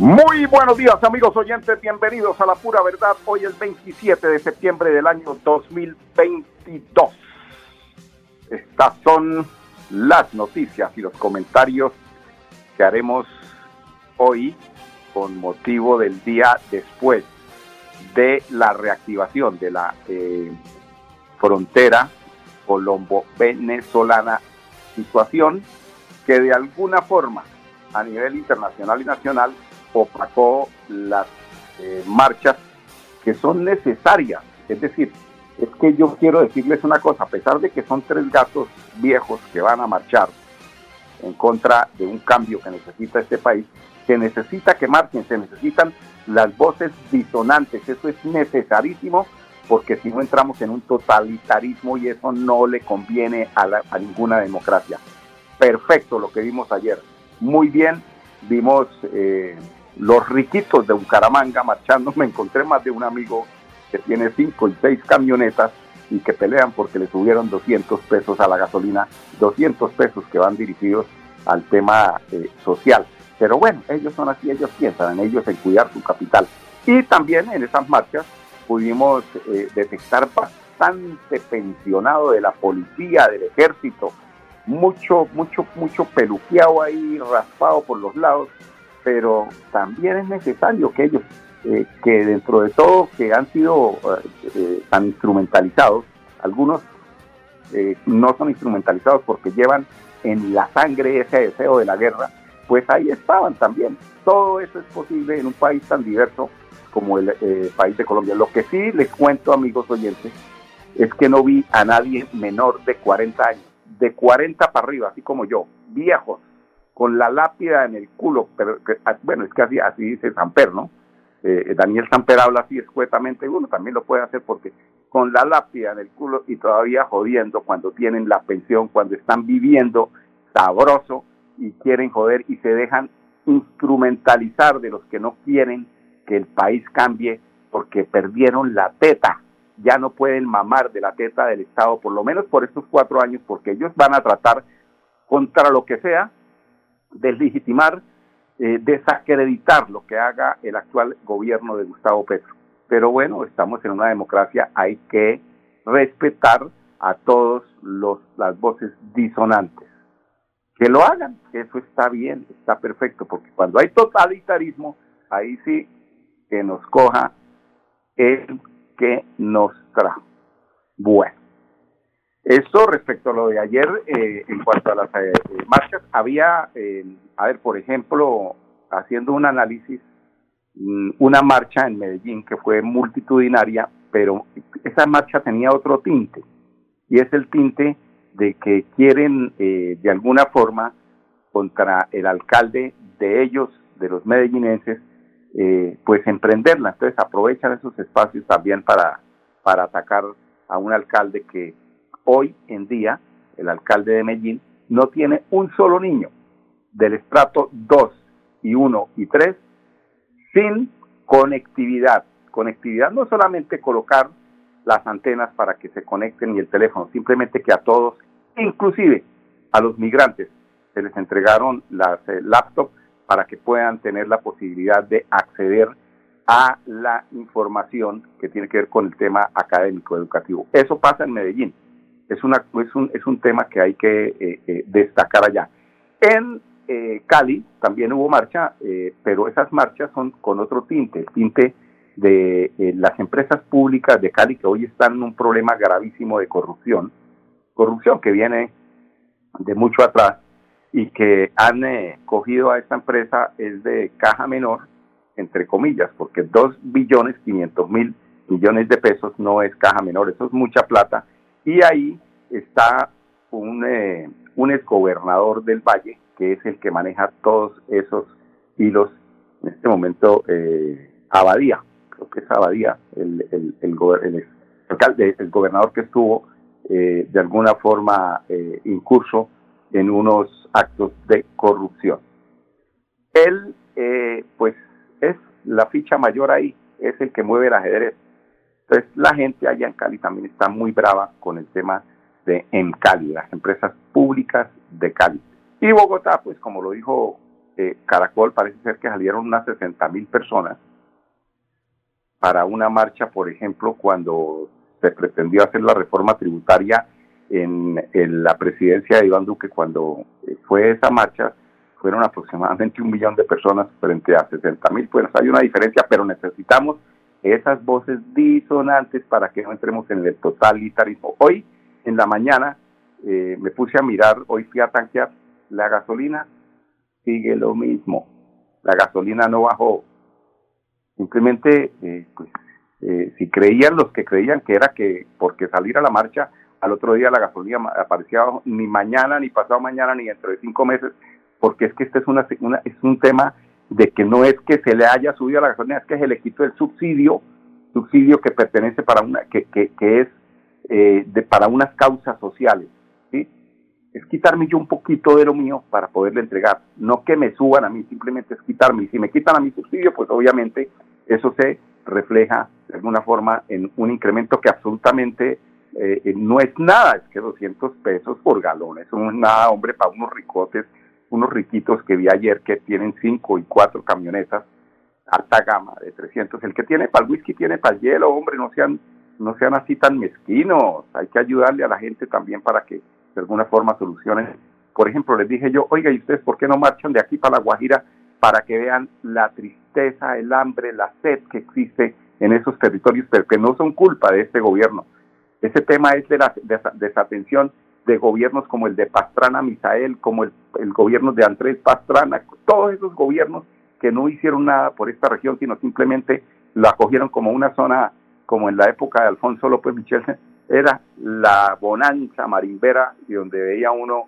Muy buenos días amigos oyentes, bienvenidos a la pura verdad. Hoy es 27 de septiembre del año 2022. Estas son las noticias y los comentarios que haremos hoy con motivo del día después de la reactivación de la eh, frontera colombo-venezolana, situación que de alguna forma a nivel internacional y nacional opacó las eh, marchas que son necesarias. Es decir, es que yo quiero decirles una cosa, a pesar de que son tres gatos viejos que van a marchar en contra de un cambio que necesita este país, se necesita que marchen, se necesitan las voces disonantes, eso es necesarísimo porque si no entramos en un totalitarismo y eso no le conviene a, a ninguna democracia. Perfecto lo que vimos ayer, muy bien, vimos eh, los riquitos de Bucaramanga marchando, me encontré más de un amigo que tiene cinco y seis camionetas y que pelean porque le subieron 200 pesos a la gasolina, 200 pesos que van dirigidos al tema eh, social. Pero bueno, ellos son así, ellos piensan en ellos, en cuidar su capital. Y también en esas marchas pudimos eh, detectar bastante pensionado de la policía, del ejército, mucho, mucho, mucho peluqueado ahí, raspado por los lados, pero también es necesario que ellos, eh, que dentro de todo que han sido eh, eh, tan instrumentalizados, algunos no son instrumentalizados porque llevan en la sangre ese deseo de la guerra, pues ahí estaban también. Todo eso es posible en un país tan diverso como el país de Colombia. Lo que sí les cuento, amigos oyentes, es que no vi a nadie menor de 40 años, de 40 para arriba, así como yo, viejos, con la lápida en el culo, pero ah, bueno, es que así, así dice Samper, ¿no? Eh, Daniel Samper habla así escuetamente, uno también lo puede hacer porque con la lápida en el culo y todavía jodiendo cuando tienen la pensión, cuando están viviendo sabroso y quieren joder y se dejan instrumentalizar de los que no quieren que el país cambie porque perdieron la teta. Ya no pueden mamar de la teta del Estado, por lo menos por estos cuatro años, porque ellos van a tratar contra lo que sea deslegitimar, eh, desacreditar lo que haga el actual gobierno de Gustavo Petro. Pero bueno, estamos en una democracia, hay que respetar a todos los, las voces disonantes. Que lo hagan, eso está bien, está perfecto, porque cuando hay totalitarismo, ahí sí que nos coja el que nos trajo. Bueno, esto respecto a lo de ayer, eh, en cuanto a las eh, marchas, había, eh, a ver, por ejemplo, haciendo un análisis, mm, una marcha en Medellín que fue multitudinaria, pero esa marcha tenía otro tinte, y es el tinte de que quieren de alguna forma contra el alcalde de ellos, de los medellinenses, pues emprenderla. Entonces aprovechan esos espacios también para, para atacar a un alcalde que hoy en día el alcalde de Medellín no tiene un solo niño del estrato 2 y 1 y 3 sin conectividad. Conectividad no solamente colocar las antenas para que se conecten y el teléfono, simplemente que a todos, inclusive a los migrantes, se les entregaron las eh, laptops para que puedan tener la posibilidad de acceder a la información que tiene que ver con el tema académico educativo. Eso pasa en Medellín es, una, es, un, es un tema que hay que eh, eh, destacar allá. En eh, Cali también hubo marcha, pero esas marchas son con otro tinte, el tinte de las empresas públicas de Cali que hoy están en un problema gravísimo de corrupción, corrupción que viene de mucho atrás y que han cogido a esta empresa es de caja menor, entre comillas, porque 2 billones 500 mil millones de pesos no es caja menor, eso es mucha plata y ahí está un, eh, un exgobernador del Valle, que es el que maneja todos esos hilos, en este momento eh, Abadía, creo que es Abadía, el, el, el, el, alcalde, el gobernador que estuvo eh, de alguna forma eh, incurso en unos actos de corrupción. Él, eh, pues, es la ficha mayor ahí, es el que mueve el ajedrez. Entonces, la gente allá en Cali también está muy brava con el tema de en Cali, las empresas públicas de Cali. Y Bogotá, pues, como lo dijo eh, Caracol, parece ser que salieron unas 60 mil personas para una marcha, por ejemplo, cuando se pretendió hacer la reforma tributaria en, la presidencia de Iván Duque, cuando fue esa marcha, fueron aproximadamente un millón de personas frente a 60 mil. Pues hay una diferencia, pero necesitamos esas voces disonantes para que no entremos en el totalitarismo. Hoy, en la mañana, eh, me puse a mirar, hoy fui a tanquear la gasolina, sigue lo mismo. La gasolina no bajó. Simplemente, eh, pues, eh, si creían los que creían que era que porque salir a la marcha al otro día la gasolina aparecía ni mañana, ni pasado mañana, ni dentro de cinco meses, porque es que este es, una, es un tema de que no es que se le haya subido a la gasolina, es que se le quitó el subsidio, subsidio que pertenece para una, que, que, que es eh, de, para unas causas sociales, ¿sí? Es quitarme yo un poquito de lo mío para poderle entregar, no que me suban a mí, simplemente es quitarme. Y si me quitan a mi subsidio, pues obviamente eso se refleja de alguna forma en un incremento que absolutamente eh, no es nada, es que 200 pesos por galón, eso no es nada, hombre, para unos ricotes, unos riquitos que vi ayer que tienen 5 y 4 camionetas, alta gama de 300, el que tiene para el whisky tiene para el hielo, hombre, no sean, no sean así tan mezquinos, hay que ayudarle a la gente también para que de alguna forma solucionen. Por ejemplo, les dije yo, oiga, ¿y ustedes por qué no marchan de aquí para la Guajira para que vean la tristeza, el hambre, la sed que existe en esos territorios, pero que no son culpa de este gobierno. Ese tema es de la desatención de gobiernos como el de Pastrana Misael, como el, gobierno de Andrés Pastrana, todos esos gobiernos que no hicieron nada por esta región, sino simplemente la acogieron como una zona, como en la época de Alfonso López Michel, era la bonanza marimbera y donde veía uno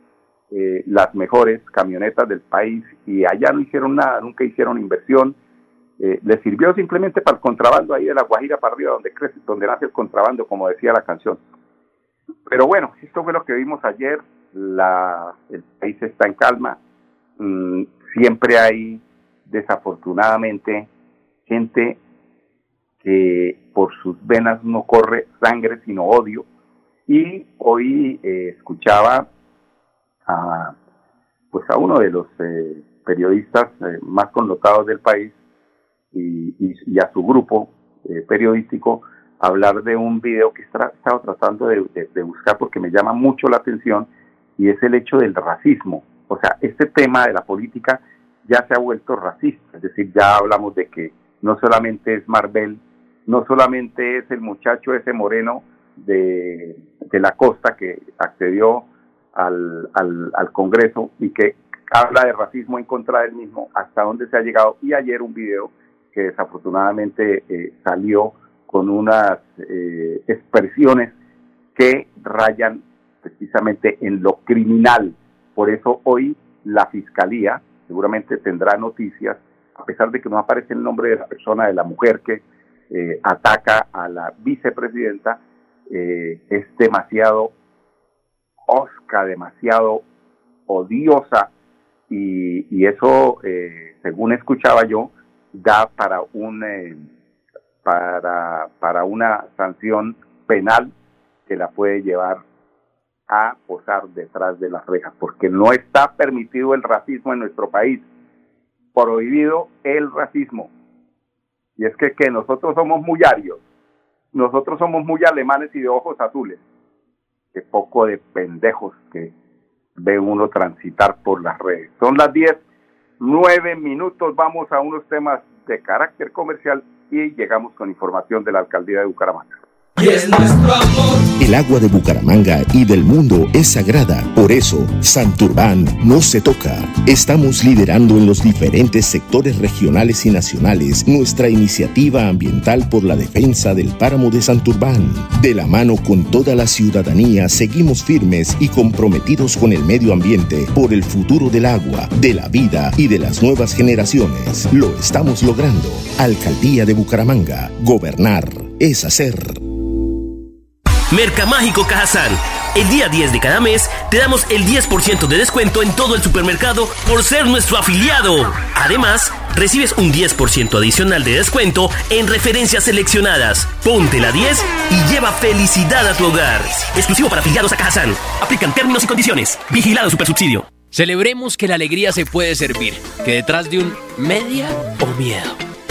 eh, las mejores camionetas del país y allá no hicieron nada, nunca hicieron inversión. Eh, les sirvió simplemente para el contrabando ahí de la Guajira para arriba, donde crece, donde nace el contrabando, como decía la canción. Pero bueno, esto fue lo que vimos ayer. La, el país está en calma. Mm, siempre hay, desafortunadamente, gente que por sus venas no corre sangre, sino odio. Y hoy eh, escuchaba a, pues a uno de los eh, periodistas eh, más connotados del país y, y, a su grupo eh, periodístico hablar de un video que he estado tratando de, buscar porque me llama mucho la atención y es el hecho del racismo. O sea, este tema de la política ya se ha vuelto racista, es decir, ya hablamos de que no solamente es Marvel, no solamente es el muchacho ese moreno de, de la costa que accedió al, al, Congreso y que habla de racismo en contra del mismo, hasta dónde se ha llegado. Y ayer un video que desafortunadamente eh, salió con unas eh, expresiones que rayan precisamente en lo criminal. Por eso hoy la Fiscalía seguramente tendrá noticias, a pesar de que no aparece el nombre de la persona, de la mujer que eh, ataca a la vicepresidenta, es demasiado osca, demasiado odiosa y, eso, eh, según escuchaba yo, da para un eh, para, para una sanción penal que la puede llevar a posar detrás de las rejas, porque no está permitido el racismo en nuestro país, prohibido el racismo. Y es que, que nosotros somos muy arios, nosotros somos muy alemanes y de ojos azules. Qué poco de pendejos que ve uno transitar por las redes. Son las 10, 9 minutos, vamos a unos temas de carácter comercial y llegamos con información de la alcaldía de Bucaramanga. Y es nuestro amor. El agua de Bucaramanga y del mundo es sagrada. Por eso, Santurbán no se toca. Estamos liderando en los diferentes sectores regionales y nacionales nuestra iniciativa ambiental por la defensa del páramo de Santurbán. De la mano con toda la ciudadanía, seguimos firmes y comprometidos con el medio ambiente por el futuro del agua, de la vida y de las nuevas generaciones. Lo estamos logrando. Alcaldía de Bucaramanga. Gobernar es hacer. Mercamágico Cajazán. El día 10 de cada mes te damos el 10% de descuento en todo el supermercado por ser nuestro afiliado. Además, recibes un 10% adicional de descuento en referencias seleccionadas. Ponte la 10 y lleva felicidad a tu hogar. Exclusivo para afiliados a Cajazán. Aplican términos y condiciones. Vigilado Supersubsidio. Celebremos que la alegría se puede servir, que detrás de un media o miedo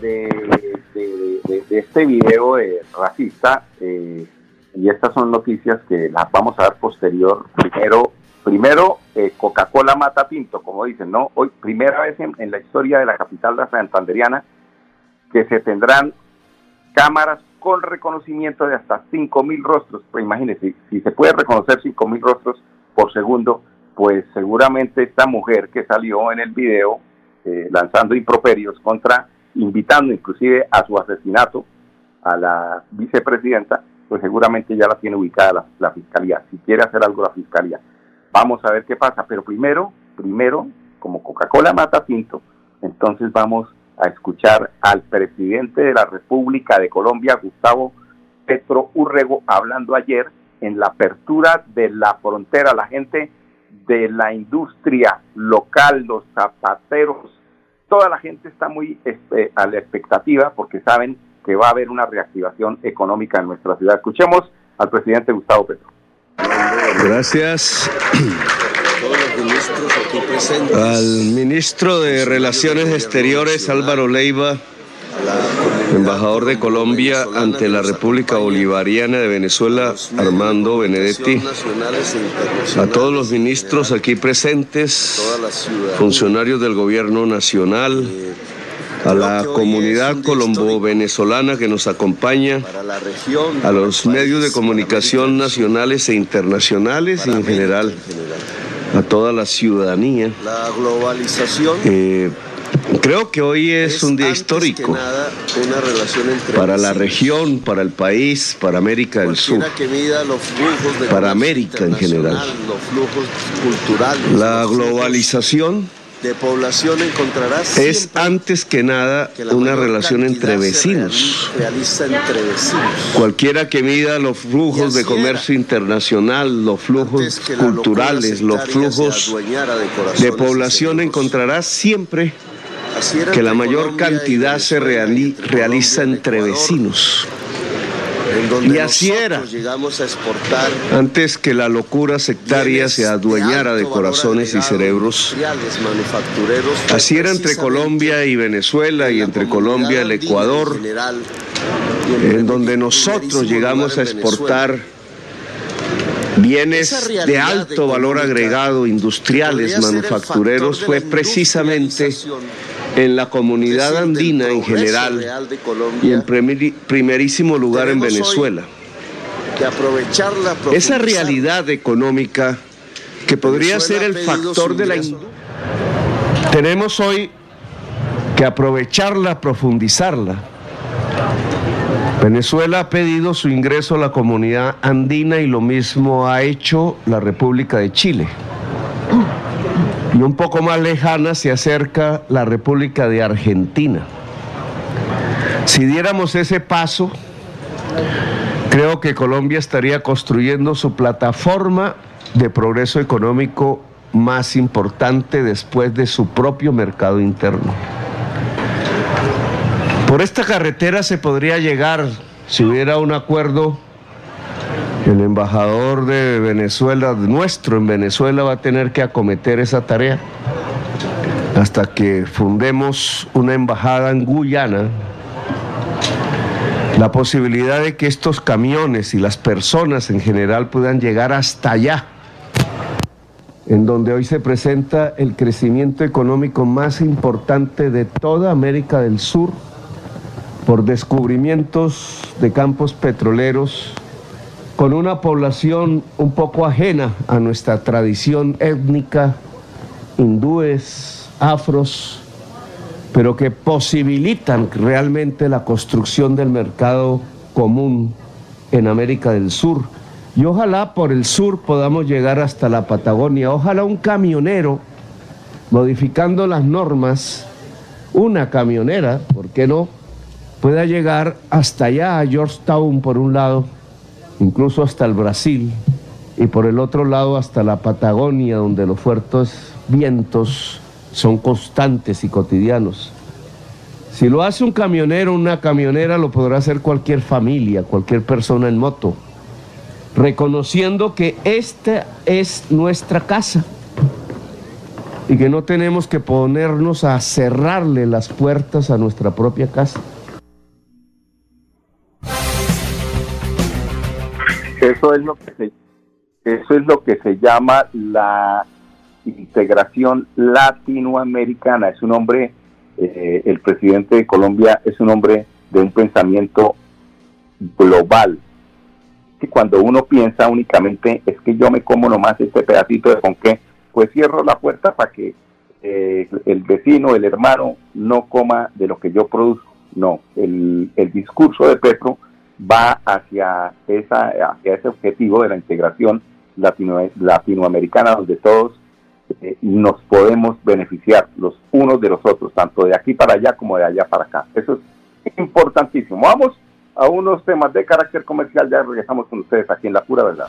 De, este video racista, eh, y estas son noticias que las vamos a dar posterior. Primero, primero eh, Coca-Cola mata Pinto, como dicen, ¿no? Hoy, primera vez en, la historia de la capital de santanderiana que se tendrán cámaras con reconocimiento de hasta 5.000 rostros. Pues imagínense, si se puede reconocer 5.000 rostros por segundo, pues seguramente esta mujer que salió en el video eh, lanzando improperios contra invitando inclusive a su asesinato a la vicepresidenta, pues seguramente ya la tiene ubicada la, fiscalía. Si quiere hacer algo la fiscalía, vamos a ver qué pasa. Pero primero, primero, como Coca-Cola mata Pinto, entonces vamos a escuchar al presidente de la República de Colombia, Gustavo Petro Urrego, hablando ayer en la apertura de la frontera. La gente de la industria local, los zapateros, toda la gente está muy este, a la expectativa porque saben que va a haber una reactivación económica en nuestra ciudad. Escuchemos al presidente Gustavo Petro. Gracias. Al ministro de Relaciones Exteriores Álvaro Leiva embajador de Colombia ante la República Bolivariana de Venezuela, Armando Benedetti, a todos los ministros aquí presentes, funcionarios del gobierno nacional, a la comunidad colombo-venezolana que nos acompaña, a los medios de comunicación nacionales e internacionales y en general a toda la ciudadanía. La globalización. Eh, Creo que hoy es, un día histórico para la región, para el país, para América del Sur, para América en general. La globalización de población es antes que nada una relación entre vecinos. Cualquiera que mida los flujos de comercio internacional, los flujos culturales, los flujos de población encontrará siempre que la mayor cantidad se realiza entre vecinos. Y así era. Antes que la locura sectaria se adueñara de corazones y cerebros. Así era entre Colombia y Venezuela y entre Colombia y el Ecuador, en donde nosotros llegamos a exportar bienes de alto valor agregado, industriales, manufactureros, fue precisamente en la comunidad andina en general y en primerísimo lugar en Venezuela. Esa realidad económica que podría ser el factor de la... Tenemos hoy que aprovecharla, profundizarla. Venezuela ha pedido su ingreso a la comunidad andina y lo mismo ha hecho la República de Chile y un poco más lejana se acerca la República de Argentina. Si diéramos ese paso, creo que Colombia estaría construyendo su plataforma de progreso económico más importante después de su propio mercado interno. Por esta carretera se podría llegar, si hubiera un acuerdo El embajador de Venezuela, nuestro en Venezuela, va a tener que acometer esa tarea hasta que fundemos una embajada en Guyana. La posibilidad de que estos camiones y las personas en general puedan llegar hasta allá, en donde hoy se presenta el crecimiento económico más importante de toda América del Sur, por descubrimientos de campos petroleros, con una población un poco ajena a nuestra tradición étnica, hindúes, afros, pero que posibilitan realmente la construcción del mercado común en América del Sur. Y ojalá por el sur podamos llegar hasta la Patagonia. Ojalá un camionero, modificando las normas, una camionera, ¿por qué no?, pueda llegar hasta allá a Georgetown por un lado, incluso hasta el Brasil, y por el otro lado hasta la Patagonia, donde los fuertes vientos son constantes y cotidianos. Si lo hace un camionero, una camionera, lo podrá hacer cualquier familia, cualquier persona en moto, reconociendo que esta es nuestra casa y que no tenemos que ponernos a cerrarle las puertas a nuestra propia casa. Eso es lo que se, eso es lo que se llama la integración latinoamericana. Es un hombre, eh, el presidente de Colombia es un hombre de un pensamiento global. Y cuando uno piensa únicamente es que yo me como nomás este pedacito de con qué, pues cierro la puerta para que eh, el vecino, el hermano, no coma de lo que yo produzco. No, el, el discurso de Petro va hacia, esa, hacia ese objetivo de la integración latino, latinoamericana, donde todos eh, nos podemos beneficiar los unos de los otros, tanto de aquí para allá como de allá para acá. Eso es importantísimo. Vamos a unos temas de carácter comercial, ya regresamos con ustedes aquí en La Pura Verdad.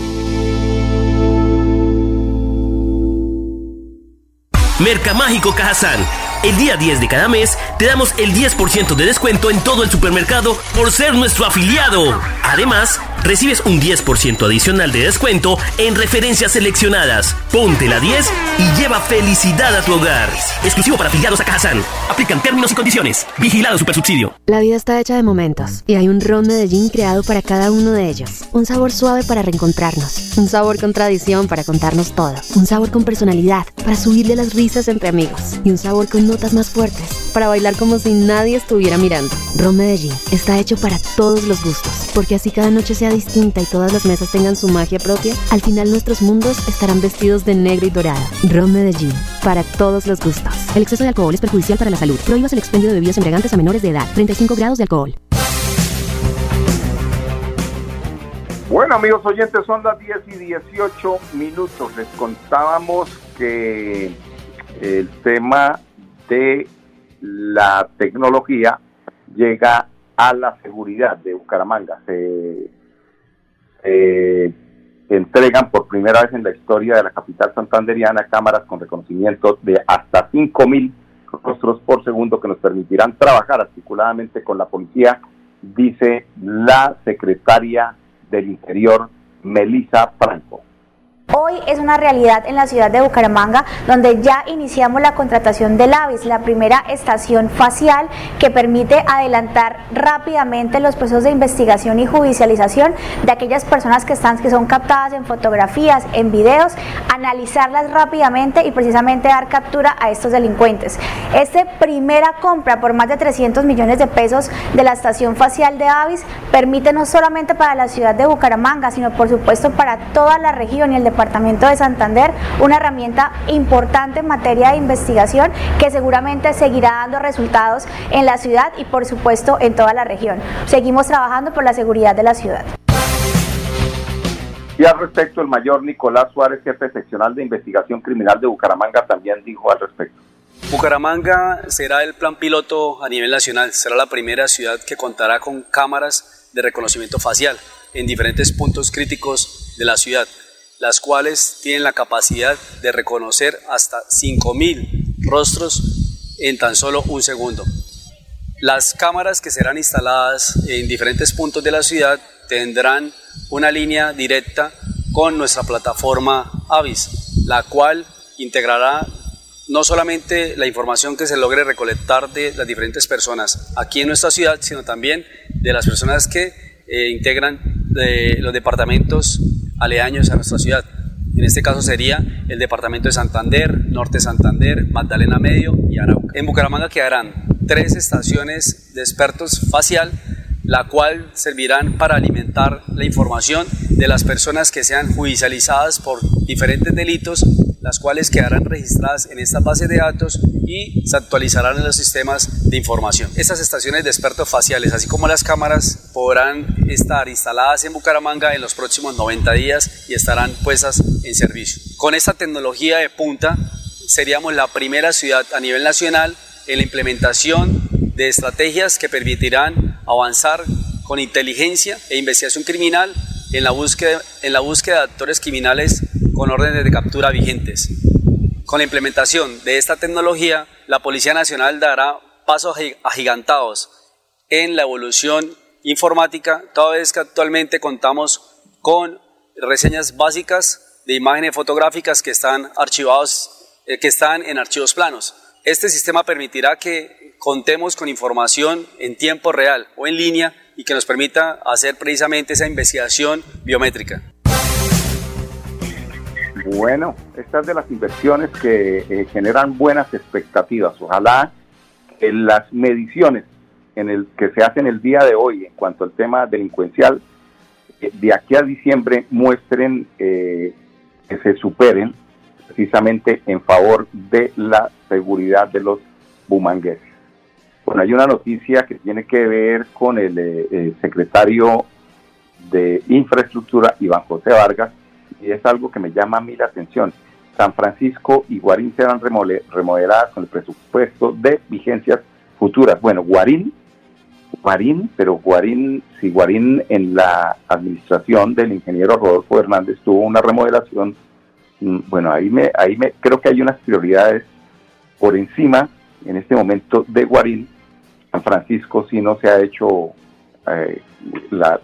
Mercamágico Cajazán. El día 10 de cada mes te damos el 10% de descuento en todo el supermercado por ser nuestro afiliado. Además, recibes un 10% adicional de descuento en referencias seleccionadas. Ponte la 10 y lleva felicidad a tu hogar. Exclusivo para afiliados a Cajazán. Aplican términos y condiciones. Vigilado Supersubsidio. La vida está hecha de momentos y hay un ron Medellín creado para cada uno de ellos. Un sabor suave para reencontrarnos. Un sabor con tradición para contarnos todo. Un sabor con personalidad para subirle las risas entre amigos. Y un sabor con notas más fuertes para bailar como si nadie estuviera mirando. Ron Medellín está hecho para todos los gustos, porque así cada noche sea distinta y todas las mesas tengan su magia propia, al final nuestros mundos estarán vestidos de negro y dorado. Ron Medellín, para todos los gustos. El exceso de alcohol es perjudicial para la salud. Prohíbas el expendio de bebidas embriagantes a menores de edad. 35 grados de alcohol. Bueno, amigos oyentes, son las 10 y 18 minutos. Les contábamos que el tema de la tecnología llega a la seguridad de Bucaramanga. Se, entregan por primera vez en la historia de la capital santanderiana cámaras con reconocimiento de hasta 5.000 rostros por segundo que nos permitirán trabajar articuladamente con la policía, dice la secretaria del Interior, Melissa Franco. Hoy es una realidad en la ciudad de Bucaramanga donde ya iniciamos la contratación del AVIS, la primera estación facial que permite adelantar rápidamente los procesos de investigación y judicialización de aquellas personas que están que son captadas en fotografías, en videos, analizarlas rápidamente y precisamente dar captura a estos delincuentes. Esta primera compra por más de 300 millones de pesos de la estación facial de AVIS permite no solamente para la ciudad de Bucaramanga, sino por supuesto para toda la región y el departamento Departamento de Santander, una herramienta importante en materia de investigación que seguramente seguirá dando resultados en la ciudad y por supuesto en toda la región. Seguimos trabajando por la seguridad de la ciudad. Y al respecto, el mayor Nicolás Suárez, jefe seccional de investigación criminal de Bucaramanga, también dijo al respecto. Bucaramanga será el plan piloto a nivel nacional, será la primera ciudad que contará con cámaras de reconocimiento facial en diferentes puntos críticos de la ciudad, las cuales tienen la capacidad de reconocer hasta 5.000 rostros en tan solo un segundo. Las cámaras que serán instaladas en diferentes puntos de la ciudad tendrán una línea directa con nuestra plataforma Avis, la cual integrará no solamente la información que se logre recolectar de las diferentes personas aquí en nuestra ciudad, sino también de las personas que eh, integran de los departamentos aledaños a nuestra ciudad. En este caso sería el departamento de Santander, Norte Santander, Magdalena Medio y Arauca. En Bucaramanga quedarán tres estaciones de expertos facial la cual servirán para alimentar la información de las personas que sean judicializadas por diferentes delitos, las cuales quedarán registradas en esta base de datos y se actualizarán en los sistemas de información. Estas estaciones de expertos faciales, así como las cámaras, podrán estar instaladas en Bucaramanga en los próximos 90 días y estarán puestas en servicio. Con esta tecnología de punta, seríamos la primera ciudad a nivel nacional en la implementación de estrategias que permitirán avanzar con inteligencia e investigación criminal en la búsqueda, en la búsqueda de actores criminales con órdenes de captura vigentes. Con la implementación de esta tecnología, la Policía Nacional dará pasos agigantados en la evolución informática, toda vez que actualmente contamos con reseñas básicas de imágenes fotográficas que están archivados, eh, que están en archivos planos. Este sistema permitirá que contemos con información en tiempo real o en línea y que nos permita hacer precisamente esa investigación biométrica. Bueno, estas de las inversiones que eh, generan buenas expectativas. Ojalá que las mediciones en el que se hacen el día de hoy en cuanto al tema delincuencial eh, de aquí a diciembre muestren eh, que se superen precisamente en favor de la seguridad de los bumangueses. Bueno, hay una noticia que tiene que ver con el, eh, secretario de Infraestructura, Iván José Vargas, y es algo que me llama a mí la atención. San Francisco y Guarín serán remodeladas con el presupuesto de vigencias futuras. Bueno, Guarín, Guarín, pero Guarín, si Guarín en la administración del ingeniero Rodolfo Hernández tuvo una remodelación, mm, bueno, ahí me, ahí me creo que hay unas prioridades por encima en este momento de Guarín, Francisco sí no se ha hecho eh, la,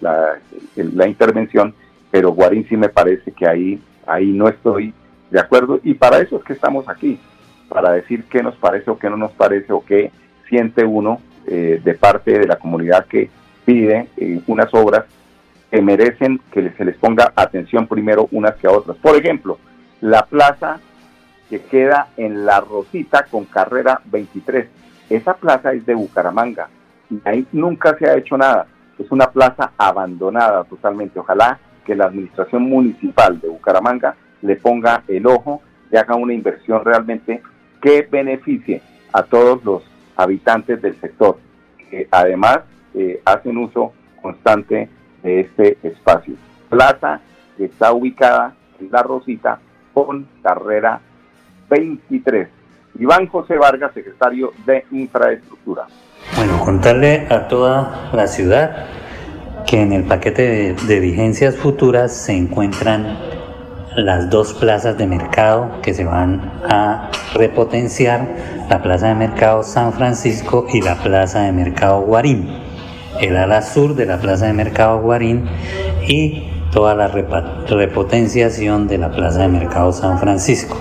la, intervención, pero Guarín sí me parece que ahí, ahí no estoy de acuerdo y para eso es que estamos aquí, para decir qué nos parece o qué no nos parece o qué siente uno eh, de parte de la comunidad que pide eh, unas obras que merecen que se les ponga atención primero unas que a otras. Por ejemplo, la plaza que queda en La Rosita con carrera 23. Esa plaza es de Bucaramanga y ahí nunca se ha hecho nada. Es una plaza abandonada totalmente. Ojalá que la administración municipal de Bucaramanga le ponga el ojo y haga una inversión realmente que beneficie a todos los habitantes del sector, que además eh, hacen uso constante de este espacio. Plaza que está ubicada en La Rosita con carrera 23. Iván José Vargas, secretario de Infraestructura. Bueno, contarle a toda la ciudad que en el paquete de, vigencias futuras se encuentran las dos plazas de mercado que se van a repotenciar, la plaza de mercado San Francisco y la plaza de mercado Guarín, el ala sur de la plaza de mercado Guarín y toda la repotenciación de la plaza de mercado San Francisco.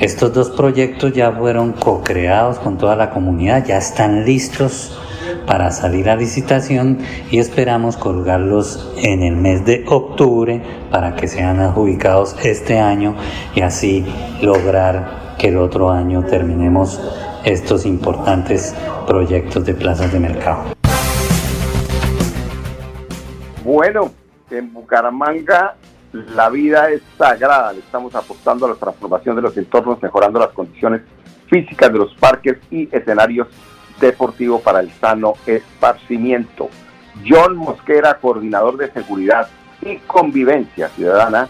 Estos dos proyectos ya fueron co-creados con toda la comunidad, ya están listos para salir a licitación y esperamos colgarlos en el mes de octubre para que sean adjudicados este año y así lograr que el otro año terminemos estos importantes proyectos de plazas de mercado. Bueno, en Bucaramanga la vida es sagrada, estamos apostando a la transformación de los entornos, mejorando las condiciones físicas de los parques y escenarios deportivos para el sano esparcimiento. John Mosquera, coordinador de seguridad y Convivencia Ciudadana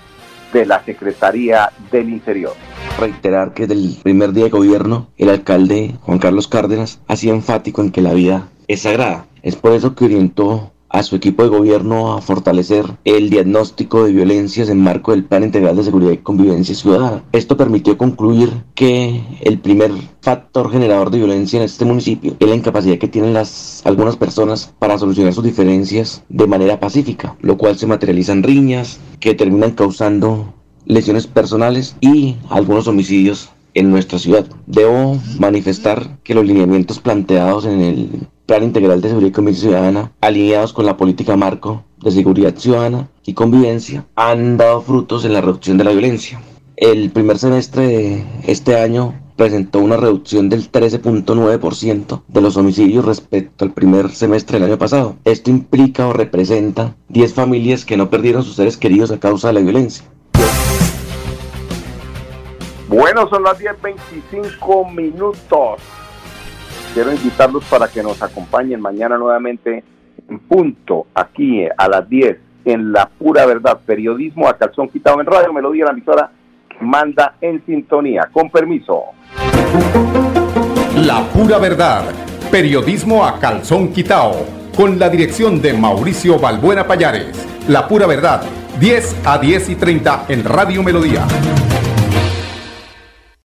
de la Secretaría del Interior. Reiterar que desde el primer día de gobierno, el alcalde Juan Carlos Cárdenas ha sido enfático en que la vida es sagrada. Es por eso que orientó a su equipo de gobierno a fortalecer el diagnóstico de violencias en marco del Plan Integral de Seguridad y Convivencia Ciudadana. Esto permitió concluir que el primer factor generador de violencia en este municipio es la incapacidad que tienen las algunas personas para solucionar sus diferencias de manera pacífica, lo cual se materializa en riñas que terminan causando lesiones personales y algunos homicidios en nuestra ciudad. Debo manifestar que los lineamientos planteados en el Plan Integral de Seguridad y Convivencia Ciudadana, alineados con la política marco de seguridad ciudadana y convivencia, han dado frutos en la reducción de la violencia. El primer semestre de este año presentó una reducción del 13.9% de los homicidios respecto al primer semestre del año pasado. Esto implica o representa 10 familias que no perdieron sus seres queridos a causa de la violencia. Bueno, son las 10.25 minutos. Quiero invitarlos para que nos acompañen mañana nuevamente en punto, aquí a las 10, en La Pura Verdad, periodismo a calzón quitado en Radio Melodía, la emisora que manda en sintonía. Con permiso. La Pura Verdad, periodismo a calzón quitado, con la dirección de Mauricio Balbuena Payares. La Pura Verdad, 10 a 10 y 30 en Radio Melodía.